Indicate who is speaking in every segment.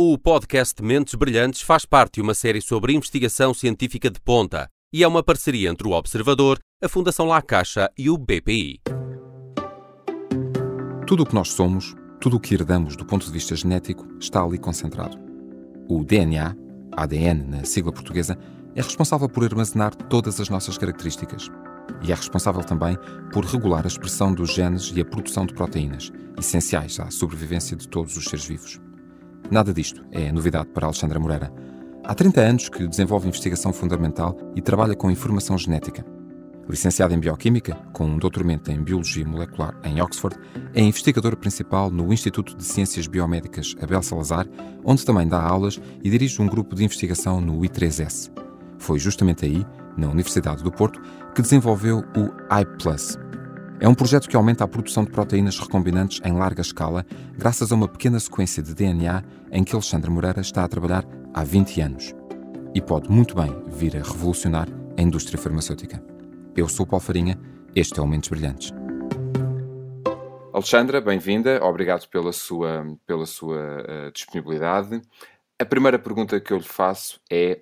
Speaker 1: O podcast Mentes Brilhantes faz parte de uma série sobre investigação científica de ponta e é uma parceria entre o Observador, a Fundação La Caixa e o BPI.
Speaker 2: Tudo o que nós somos, tudo o que herdamos do ponto de vista genético, está ali concentrado. O DNA, ADN na sigla portuguesa, é responsável por armazenar todas as nossas características. E é responsável também por regular a expressão dos genes e a produção de proteínas, essenciais à sobrevivência de todos os seres vivos. Nada disto é novidade para Alexandra Moreira. Há 30 anos que desenvolve investigação fundamental e trabalha com informação genética. Licenciada em Bioquímica, com um doutoramento em Biologia Molecular em Oxford, é investigadora principal no Instituto de Ciências Biomédicas Abel Salazar, onde também dá aulas e dirige um grupo de investigação no I3S. Foi justamente aí, na Universidade do Porto, que desenvolveu o iPlus, é um projeto que aumenta a produção de proteínas recombinantes em larga escala, graças a uma pequena sequência de DNA em que Alexandre Moreira está a trabalhar há 20 anos. E pode muito bem vir a revolucionar a indústria farmacêutica. Eu sou o Paulo Farinha, este é o Mentes Brilhantes. Alexandra, bem-vinda, obrigado pela sua, pela sua uh, disponibilidade. A primeira pergunta que eu lhe faço é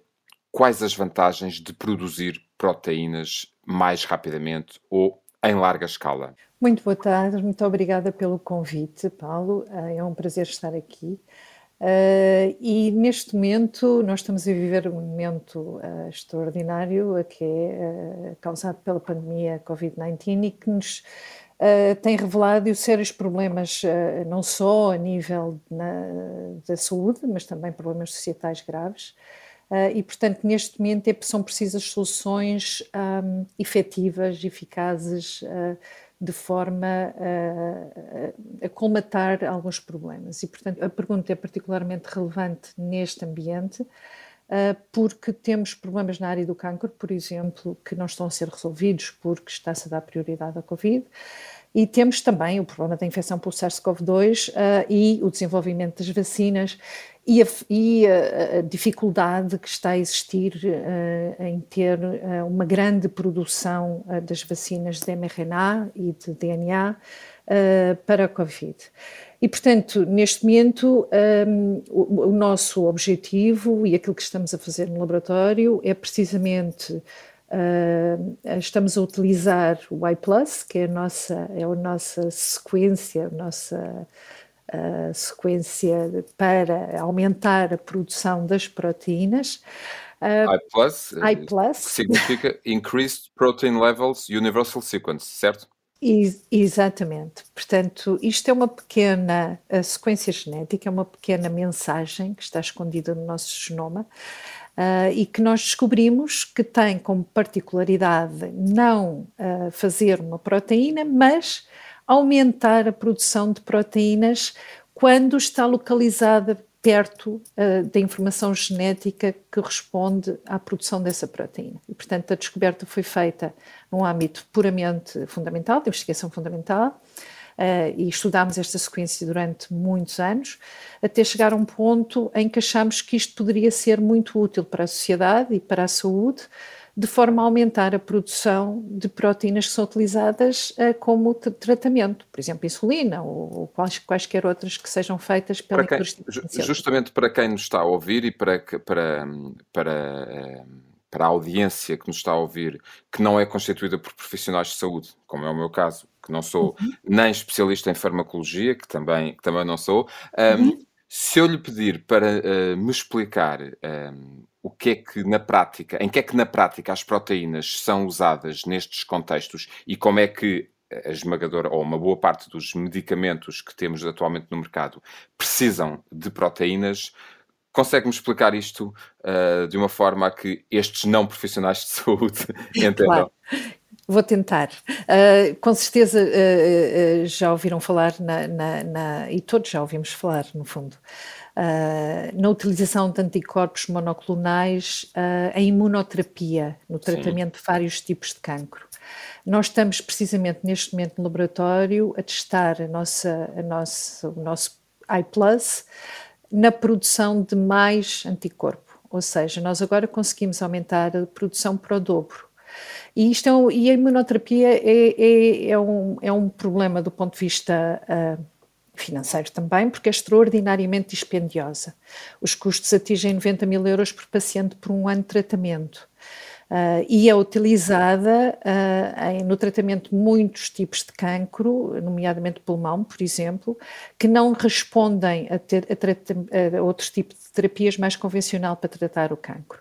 Speaker 2: quais as vantagens de produzir proteínas mais rapidamente ou em larga escala.
Speaker 3: Muito boa tarde, muito obrigada pelo convite, Paulo. Eh, é um prazer estar aqui. Uh, e neste momento nós estamos a viver um momento uh, extraordinário que é causado pela pandemia Covid-19 e que nos tem revelado sérios problemas não só a nível na, da saúde, mas também problemas societais graves. Uh, e, portanto, neste momento é, são precisas soluções um, efetivas, eficazes, uh, de forma uh, a colmatar alguns problemas. E, portanto, a pergunta é particularmente relevante neste ambiente, porque temos problemas na área do cancro, por exemplo, que não estão a ser resolvidos porque está-se a dar prioridade à Covid. E temos também o problema da infecção pelo SARS-CoV-2 e o desenvolvimento das vacinas e a, e a, dificuldade que está a existir uh, em ter uh, uma grande produção uh, das vacinas de mRNA e de DNA para a Covid. E, portanto, neste momento, um, o, o, nosso objetivo e aquilo que estamos a fazer no laboratório é precisamente. Estamos a utilizar o iPlus, que é a nossa, é a nossa sequência, a nossa a sequência para aumentar a produção das proteínas.
Speaker 2: Uh, I plus,
Speaker 3: I plus.
Speaker 2: significa Increased Protein Levels Universal Sequence, certo?
Speaker 3: exatamente. Portanto, isto é uma pequena sequência genética, é uma pequena mensagem que está escondida no nosso genoma uh, e que nós descobrimos que tem como particularidade não uh, fazer uma proteína, mas aumentar a produção de proteínas quando está localizada perto uh, da informação genética que responde à produção dessa proteína. E, portanto, a descoberta foi feita num âmbito puramente fundamental, de investigação fundamental, e estudámos esta sequência durante muitos anos, até chegar a um ponto em que achamos que isto poderia ser muito útil para a sociedade e para a saúde, de forma a aumentar a produção de proteínas que são utilizadas uh, como tratamento, por exemplo, insulina ou, ou quais, quaisquer outras que sejam feitas pela
Speaker 2: para quem, Justamente para quem nos está a ouvir e para, para, para, eh, para a audiência que nos está a ouvir, que não é constituída por profissionais de saúde, como é o meu caso, que não sou uhum. nem especialista em farmacologia, que também, que também não sou, um, uhum. se eu lhe pedir para uh, me explicar um, o que é que na prática, em que é que na prática as proteínas são usadas nestes contextos e como é que a esmagadora ou uma boa parte dos medicamentos que temos atualmente no mercado precisam de proteínas. Consegue-me explicar isto uh, de uma forma a que estes não profissionais de saúde entendam? Claro.
Speaker 3: Vou tentar. Uh, com certeza uh, uh, já ouviram falar, na, na, na, e todos já ouvimos falar, no fundo, na utilização de anticorpos monoclonais em imunoterapia, no tratamento Sim. de vários tipos de cancro. Nós estamos precisamente neste momento no laboratório a testar a nossa, a nossa, o nosso iPlus na produção de mais anticorpo, ou seja, nós agora conseguimos aumentar a produção para o dobro. E, isto é um, e a imunoterapia é, é, é, um, é um problema do ponto de vista uh, financeiro também, porque é extraordinariamente dispendiosa. Os custos atingem 90 mil euros por paciente por um ano de tratamento. Uh, e é utilizada uh, em, no tratamento de muitos tipos de cancro, nomeadamente pulmão, por exemplo, que não respondem a, ter, a, a outros tipos de terapias mais convencional para tratar o cancro.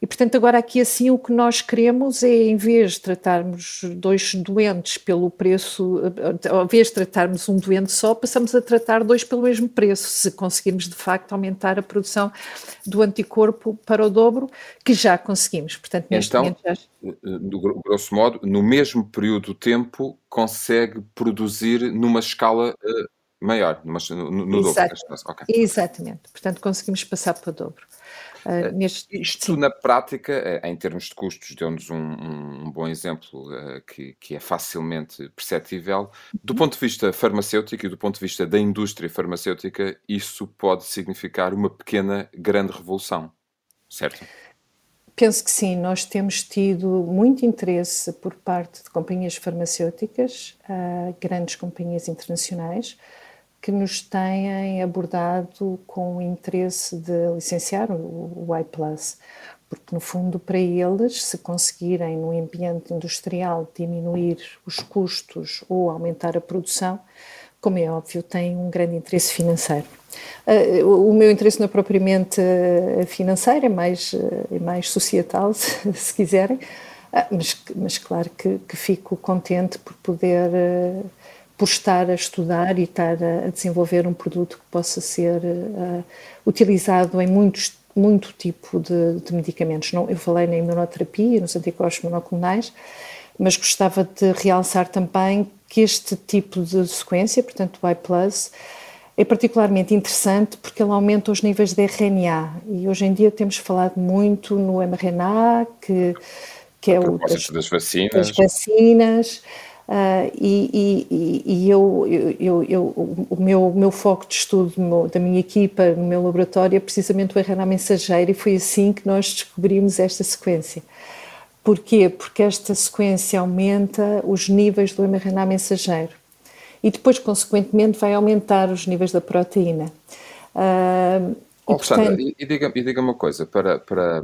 Speaker 3: E, portanto, agora aqui assim o que nós queremos é, em vez de tratarmos dois doentes pelo preço, ao invés de tratarmos um doente só, passamos a tratar dois pelo mesmo preço, se conseguirmos de facto aumentar a produção do anticorpo para o dobro, que já conseguimos.
Speaker 2: Portanto, neste então. Eh, grosso modo, no mesmo período de tempo, consegue produzir numa escala uh, maior, numa, no, no dobro.
Speaker 3: Okay. Exatamente. Portanto, conseguimos passar para o dobro.
Speaker 2: Uh, neste, Isto na prática, em termos de custos, deu-nos um, um, bom exemplo uh, que, que, é facilmente perceptível. Do uhum. ponto de vista farmacêutico e do ponto de vista da indústria farmacêutica, isso pode significar uma pequena, grande revolução, certo?
Speaker 3: Penso que sim, nós temos tido muito interesse por parte de companhias farmacêuticas, uh, grandes companhias internacionais, que nos têm abordado com o interesse de licenciar o, iPlus, porque no fundo para eles, se conseguirem no ambiente industrial diminuir os custos ou aumentar a produção, como é óbvio, têm um grande interesse financeiro. Uh, o meu interesse não é propriamente uh, financeiro, é mais, uh, é mais societal, se, se quiserem, mas, mas, claro que, que, fico contente por poder por estar a estudar e estar a, desenvolver um produto que possa ser utilizado em muitos muito tipo de, de, medicamentos. Não, eu falei na imunoterapia, nos anticorpos monoclonais, mas gostava de realçar também que este tipo de sequência, portanto o iPlus, é particularmente interessante porque ele aumenta os níveis de RNA e hoje em dia temos falado muito no mRNA, que, que é o
Speaker 2: das, das vacinas.
Speaker 3: Das vacinas Uh, e, e, e eu, eu, eu, o meu, meu foco de estudo da minha equipa no meu laboratório é precisamente o RNA mensageiro e foi assim que nós descobrimos esta sequência. Porquê? Porque esta sequência aumenta os níveis do mRNA mensageiro e depois, consequentemente, vai aumentar os níveis da proteína.
Speaker 2: Uh, oh, e, portanto... e diga-me diga uma coisa, para, para,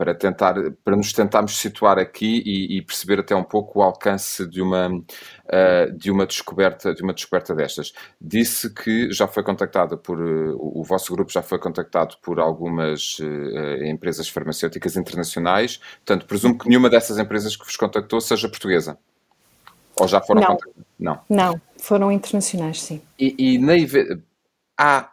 Speaker 2: para tentar para nos tentarmos situar aqui e, e perceber até um pouco o alcance de uma uh, de uma descoberta de uma descoberta destas. Disse que já foi contactada por uh, o vosso grupo já foi contactado por algumas uh, empresas farmacêuticas internacionais. Portanto presumo que nenhuma dessas empresas que vos contactou seja portuguesa. Ou já foram
Speaker 3: não.
Speaker 2: contactadas?
Speaker 3: Não. Não foram internacionais sim.
Speaker 2: E, e na, há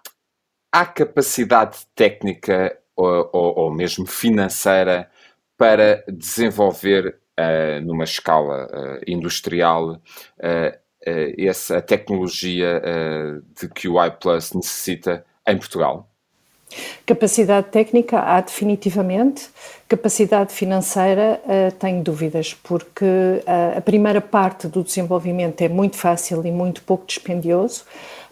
Speaker 2: há capacidade técnica ou, ou, mesmo financeira para desenvolver uh, numa escala uh, industrial uh, essa tecnologia de que o iPlus necessita em Portugal?
Speaker 3: Capacidade técnica há definitivamente, capacidade financeira tenho dúvidas, porque a primeira parte do desenvolvimento é muito fácil e muito pouco dispendioso,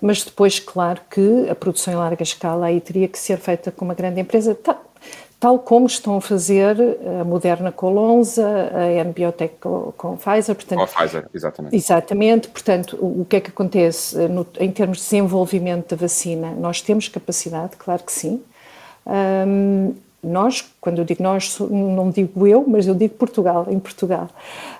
Speaker 3: mas depois, claro que a produção em larga escala aí teria que ser feita com uma grande empresa, tal, tal como estão a fazer a Moderna com a Lonza, a Nbiotech com, com Pfizer.
Speaker 2: Portanto, com a Pfizer, exatamente.
Speaker 3: Exatamente, portanto, o, o que é que acontece no, em termos de desenvolvimento da vacina? Nós temos capacidade, claro que sim. Um, nós, quando eu digo nós, não digo eu, mas eu digo Portugal, em Portugal.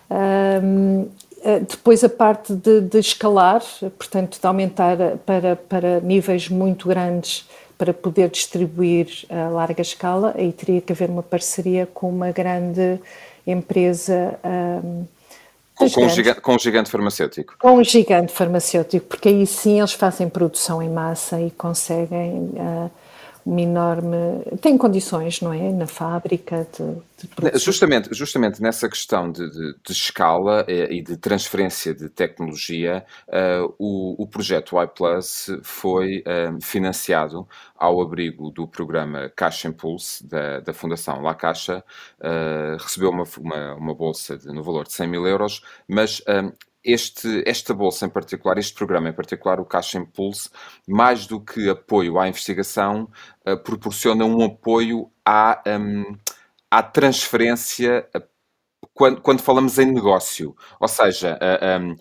Speaker 3: Um, eh, depois a parte de, de, escalar, portanto, de aumentar para, para níveis muito grandes para poder distribuir a larga escala, aí teria que haver uma parceria com uma grande empresa. Um,
Speaker 2: com, com, um gigante, com, um gigante, farmacêutico.
Speaker 3: Com um gigante farmacêutico, porque aí sim eles fazem produção em massa e conseguem. Uh, uma enorme. tem condições, não é? Na fábrica de,
Speaker 2: de justamente, justamente nessa questão de, de, de escala eh, e de transferência de tecnologia, uh, o, o projeto iPlus foi uh, financiado ao abrigo do programa Caixa Impulse da, da Fundação La Caixa, uh, recebeu uma, uma, uma, bolsa de, no valor de 100 mil euros, mas este, esta bolsa em particular, este programa em particular, o Caixa Impulse, mais do que apoio à investigação, uh, proporciona um apoio à, um, à transferência quando, quando falamos em negócio. Ou seja, um,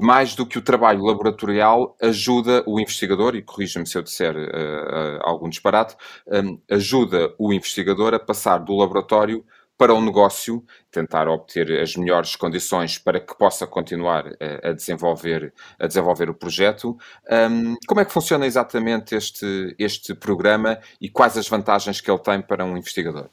Speaker 2: mais do que o trabalho laboratorial, ajuda o investigador, e corrija-me se eu disser uh, uh, algum disparate, um, ajuda o investigador a passar do laboratório para o negócio, tentar obter as melhores condições para que possa continuar a, a desenvolver, a desenvolver o projeto. Um, como é que funciona exatamente este, este programa e quais as vantagens que ele tem para um investigador?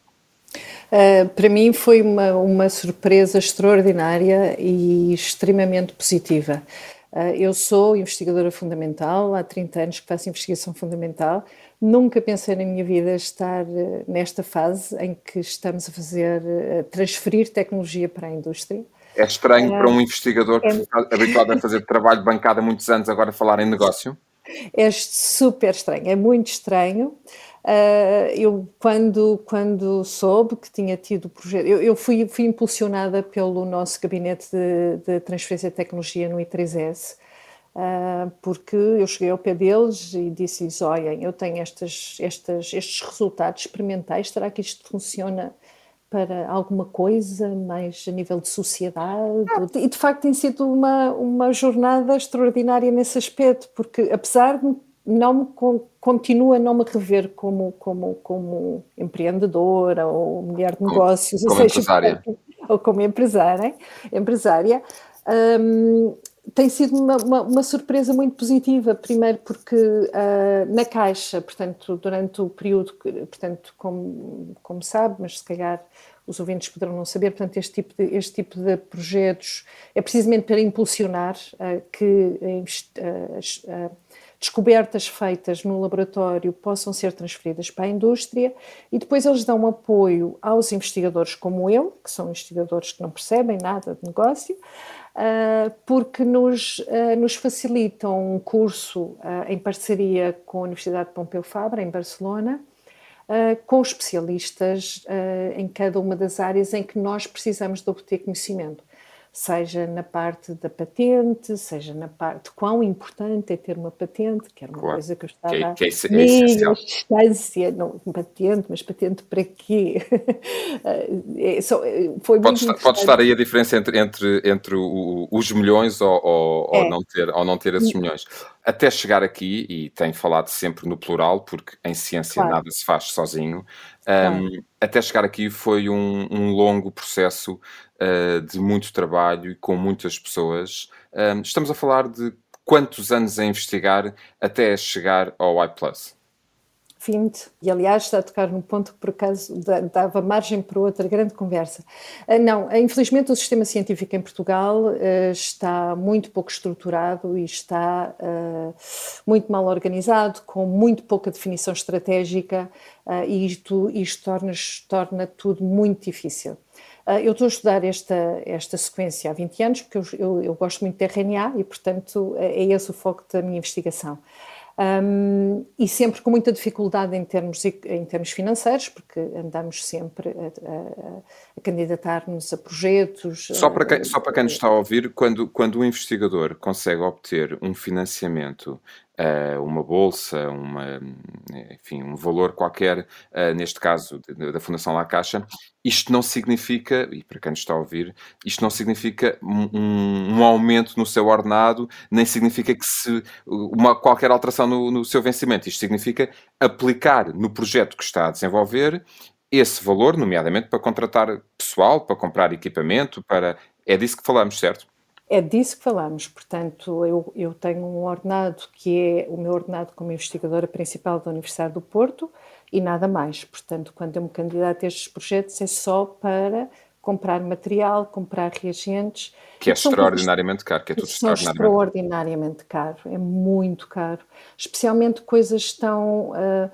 Speaker 3: Uh, para mim foi uma, uma surpresa extraordinária e extremamente positiva. Uh, eu sou investigadora fundamental, há 30 anos que faço investigação fundamental. Nunca pensei na minha vida estar uh, nesta fase em que estamos a fazer, transferir tecnologia para a indústria.
Speaker 2: É estranho para um investigador que é... está habituado a fazer trabalho de bancada há muitos anos agora falar em negócio?
Speaker 3: É super estranho, é muito estranho. Uh, eu, quando, quando soube que tinha tido o projeto, eu, eu fui, fui, impulsionada pelo nosso gabinete de, de transferência de tecnologia no I3S, uh, porque eu cheguei ao pé deles e disse-lhes: Olhem, eu tenho estas, estas, estes resultados experimentais, será que isto funciona? Para alguma coisa mais a nível de sociedade, e de facto tem sido uma, uma jornada extraordinária nesse aspecto, porque apesar de não me continua a não me rever como, como, como empreendedora ou mulher de negócios,
Speaker 2: como,
Speaker 3: ou,
Speaker 2: seja, empresária.
Speaker 3: ou como empresária, empresária um, tem sido uma, uma, uma, surpresa muito positiva. Primeiro porque uh, na Caixa, portanto, durante o período, portanto, como, como sabe, mas se calhar os ouvintes poderão não saber, portanto, este tipo de, este tipo de projetos é precisamente para impulsionar uh, que uh, descobertas feitas no laboratório possam ser transferidas para a indústria e depois eles dão apoio aos investigadores como eu, que são investigadores que não percebem nada de negócio, ah, porque nos, ah, nos facilitam um curso ah, em parceria com a Universidade de Pompeu Fabra, em Barcelona, com especialistas em cada uma das áreas em que nós precisamos de obter conhecimento seja na parte da patente, seja na parte quão importante é ter uma patente, que era uma claro. coisa que eu estava que, é, que é, é distância, não patente, mas patente para quê? é,
Speaker 2: só, foi pode, estar, pode estar aí a diferença entre, entre, entre o, os milhões ou, ou, é. ou, não ter, ou não ter esses milhões. Até chegar aqui, e tem falado sempre no plural, porque em ciência claro. nada se faz sozinho, um, até chegar aqui foi um, um longo processo uh, de muito trabalho e com muitas pessoas. Um, estamos a falar de quantos anos a investigar até chegar ao iPlus?
Speaker 3: 20. E, aliás, está a tocar num ponto que, por acaso, dava margem para outra grande conversa. Ah, não, infelizmente, o sistema científico em Portugal ah, está muito pouco estruturado e está muito mal organizado, com muito pouca definição estratégica, e isto, isto torna, torna tudo muito difícil. Ah, eu estou a estudar esta, esta sequência há 20 anos, porque eu, eu, eu gosto muito de RNA e, portanto, é, é esse o foco da minha investigação. Um, e sempre com muita dificuldade em termos, em termos financeiros, porque andamos sempre a, a, a candidatar-nos a projetos.
Speaker 2: Só para, quem, só para quem nos está a ouvir, quando, quando o investigador consegue obter um financiamento uma bolsa, uma, enfim, um valor qualquer, neste caso da Fundação La Caixa, isto não significa, e para quem nos está a ouvir, isto não significa um, um aumento no seu ordenado, nem significa que se uma, qualquer alteração no, no seu vencimento. Isto significa aplicar no projeto que está a desenvolver esse valor, nomeadamente para contratar pessoal, para comprar equipamento, para. É disso que falamos, certo?
Speaker 3: É disso que falamos, portanto, eu, eu tenho um ordenado que é o meu ordenado como investigadora principal da Universidade do Porto e nada mais. Portanto, quando eu me candidato a estes projetos é só para comprar material, comprar reagentes.
Speaker 2: Que é extraordinariamente caro, que é tudo extraordinariamente.
Speaker 3: extraordinariamente caro, é muito caro. Especialmente coisas tão, uh,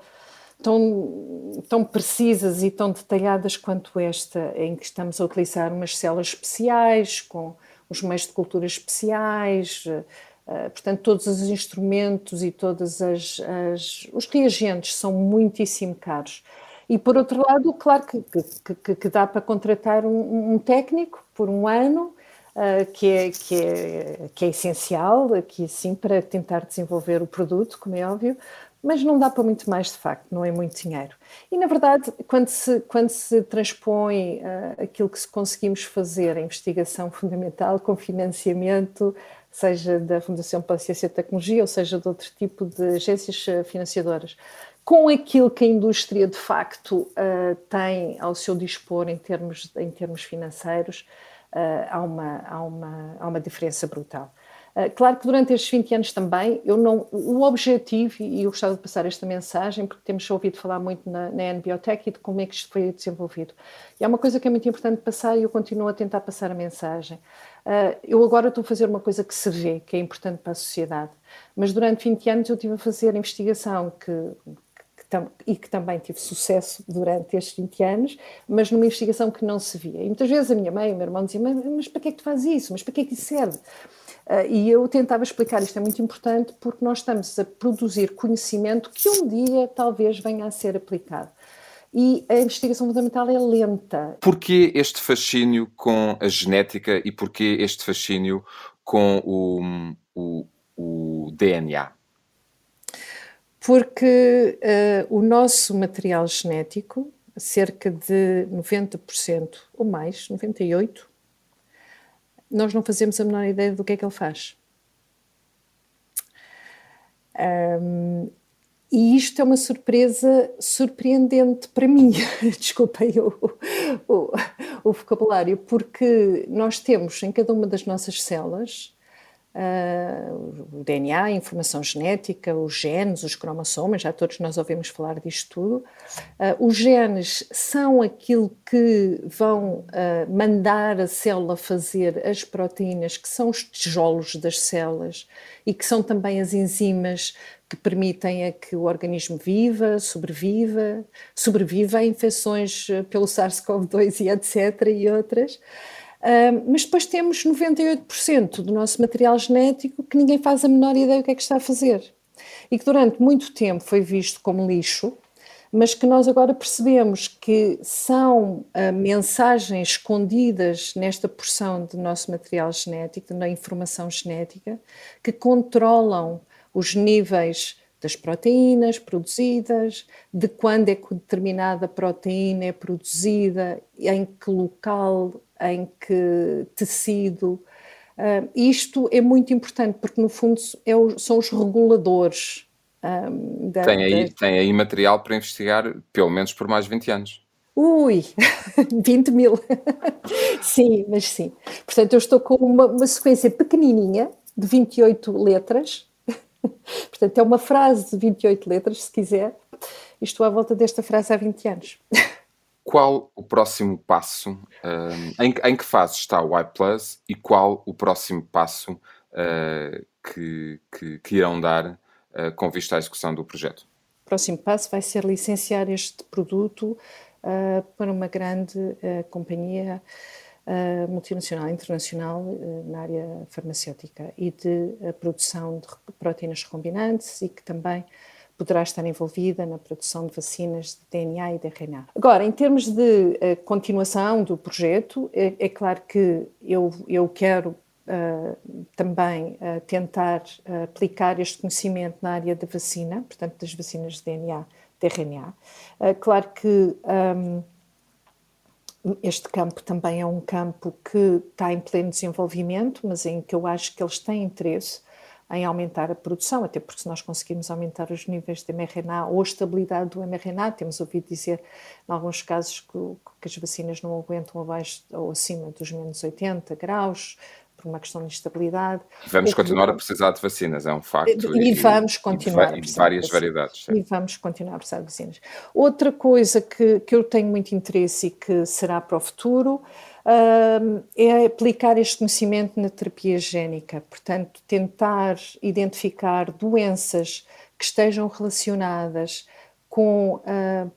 Speaker 3: tão, tão precisas e tão detalhadas quanto esta, em que estamos a utilizar umas células especiais com os meios de cultura especiais, uh, portanto, todos os instrumentos e todos as, as, os reagentes são muitíssimo caros. E, por outro lado, claro que, que, que dá para contratar um, um, técnico por um ano, uh, que, é, que, é, que é essencial aqui, sim, para tentar desenvolver o produto, como é óbvio, mas não dá para muito mais de facto, não é muito dinheiro. E na verdade, quando se, quando se transpõe uh, aquilo que conseguimos fazer, a investigação fundamental com financiamento, seja da Fundação para a Ciência e Tecnologia, ou seja de outro tipo de agências ah, financiadoras, com aquilo que a indústria de facto uh, tem ao seu dispor em termos, em termos financeiros, uh, há, uma, há, uma, há uma diferença brutal. Uh, claro que durante estes 20 anos também, eu não, o objetivo, e eu gostava de passar esta mensagem, porque temos ouvido falar muito na, na NBiotech e de como é que isto foi desenvolvido. E há uma coisa que é muito importante passar e eu continuo a tentar passar a mensagem. Uh, eu agora estou a fazer uma coisa que se vê, que é importante para a sociedade, mas durante 20 anos eu estive a fazer investigação que e que também tive sucesso durante estes 20 anos, mas numa investigação que não se via. E muitas vezes a minha mãe e o meu irmão diziam: Mas, mas para que é que tu fazes isso? Mas para que é que isso serve? Uh, e eu tentava explicar isto é muito importante porque nós estamos a produzir conhecimento que um dia talvez venha a ser aplicado. E a investigação fundamental é lenta.
Speaker 2: Porquê este fascínio com a genética e porquê este fascínio com o, o, o DNA?
Speaker 3: porque uh, o nosso material genético, cerca de 90% ou mais, 98%, nós não fazemos a menor ideia do que é que ele faz. Um, e isto é uma surpresa surpreendente para mim, desculpem o, o, o, vocabulário, porque nós temos em cada uma das nossas células Uh, o DNA, a informação genética, os genes, os cromossomas, já todos nós ouvimos falar disto tudo. Uh, os genes são aquilo que vão uh, mandar a célula fazer as proteínas, que são os tijolos das células e que são também as enzimas que permitem a que o organismo viva, sobreviva, sobreviva a infecções pelo SARS-CoV-2 e etc. e outras. Mas depois temos 98% do nosso material genético que ninguém faz a menor ideia do que é que está a fazer. E que durante muito tempo foi visto como lixo, mas que nós agora percebemos que são uh, mensagens escondidas nesta porção do nosso material genético, da informação genética, que controlam os níveis das proteínas produzidas, de quando é que determinada proteína é produzida, em que local em que tecido. Uh, isto é muito importante porque, no fundo, é o, são os reguladores.
Speaker 2: Um, da, tem, aí, da... tem aí material para investigar, pelo menos por mais 20 anos.
Speaker 3: Ui, 20 mil. sim, mas sim. Portanto, eu estou com uma, uma sequência pequenininha de 28 letras. Portanto, é uma frase de 28 letras, se quiser. Estou à volta desta frase há 20 anos
Speaker 2: qual o próximo passo, uh, em, em, que fase está o iPlus e qual o próximo passo uh, que, que, que, irão dar uh, com vista à execução do projeto?
Speaker 3: O próximo passo vai ser licenciar este produto para uma grande companhia multinacional, internacional, na área farmacêutica e de produção de proteínas recombinantes e que também poderá estar envolvida na produção de vacinas de DNA e de RNA. Agora, em termos de uh, continuação do projeto, é, é, claro que eu, eu quero uh, também uh, tentar aplicar este conhecimento na área da vacina, portanto, das vacinas de DNA, de RNA. claro que um, este campo também é um campo que está em pleno desenvolvimento, mas em que eu acho que eles têm interesse em aumentar a produção, até porque se nós conseguirmos aumentar os níveis de mRNA ou a estabilidade do mRNA, temos ouvido dizer, em alguns casos, que, que as vacinas não aguentam abaixo ou acima dos menos 80 graus, por uma questão de estabilidade.
Speaker 2: Vamos continuar a precisar de vacinas, é um facto.
Speaker 3: E, e vamos continuar
Speaker 2: e, e, várias variedades.
Speaker 3: E vamos continuar a precisar de vacinas. Outra coisa que, que eu tenho muito interesse e que será para o futuro uh, é aplicar este conhecimento na terapia génica, portanto, tentar identificar doenças que estejam relacionadas com uh,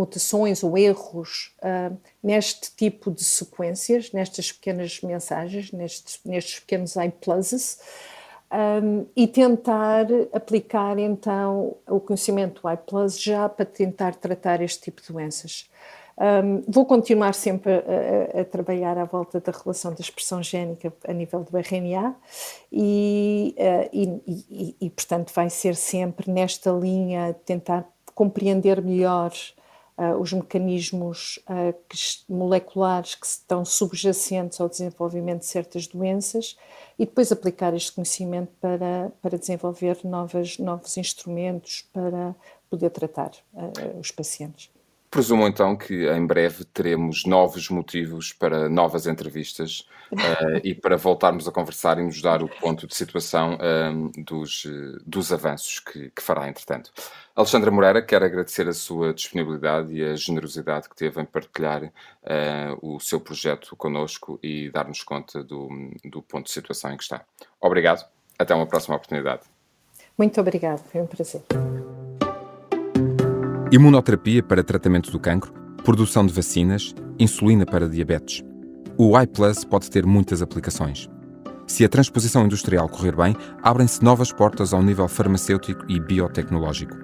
Speaker 3: mutações ou erros uh, neste tipo de sequências, nestas pequenas mensagens, nestes, nestes pequenos iPluses, um, e tentar aplicar então o conhecimento do iPlus já para tentar tratar este tipo de doenças. Um, vou continuar sempre a, a, a, trabalhar à volta da relação da expressão génica a nível do RNA e, uh, e, e, e, portanto, vai ser sempre nesta linha tentar compreender melhor uh, os mecanismos uh, que, moleculares que estão subjacentes ao desenvolvimento de certas doenças e depois aplicar este conhecimento para, para desenvolver novas, novos instrumentos para poder tratar os pacientes.
Speaker 2: Presumo então que em breve teremos novos motivos para novas entrevistas uh, e para voltarmos a conversar e nos dar o ponto de situação uh, dos, dos avanços que, que, fará, entretanto. Alexandra Moreira, quero agradecer a sua disponibilidade e a generosidade que teve em partilhar uh, o seu projeto connosco e dar-nos conta do, do ponto de situação em que está. Obrigado, até uma próxima oportunidade.
Speaker 3: Muito obrigado, foi um prazer.
Speaker 2: Imunoterapia para tratamento do cancro, produção de vacinas, insulina para diabetes. O iPlus pode ter muitas aplicações. Se a transposição industrial correr bem, abrem-se novas portas ao nível farmacêutico e biotecnológico.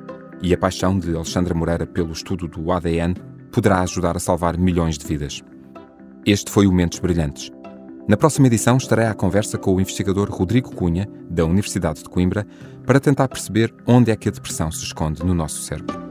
Speaker 2: E a paixão de Alexandra Moreira pelo estudo do ADN poderá ajudar a salvar milhões de vidas. Este foi o Mentes Brilhantes. Na próxima edição estarei à conversa com o investigador Rodrigo Cunha, da Universidade de Coimbra, para tentar perceber onde é que a depressão se esconde no nosso cérebro.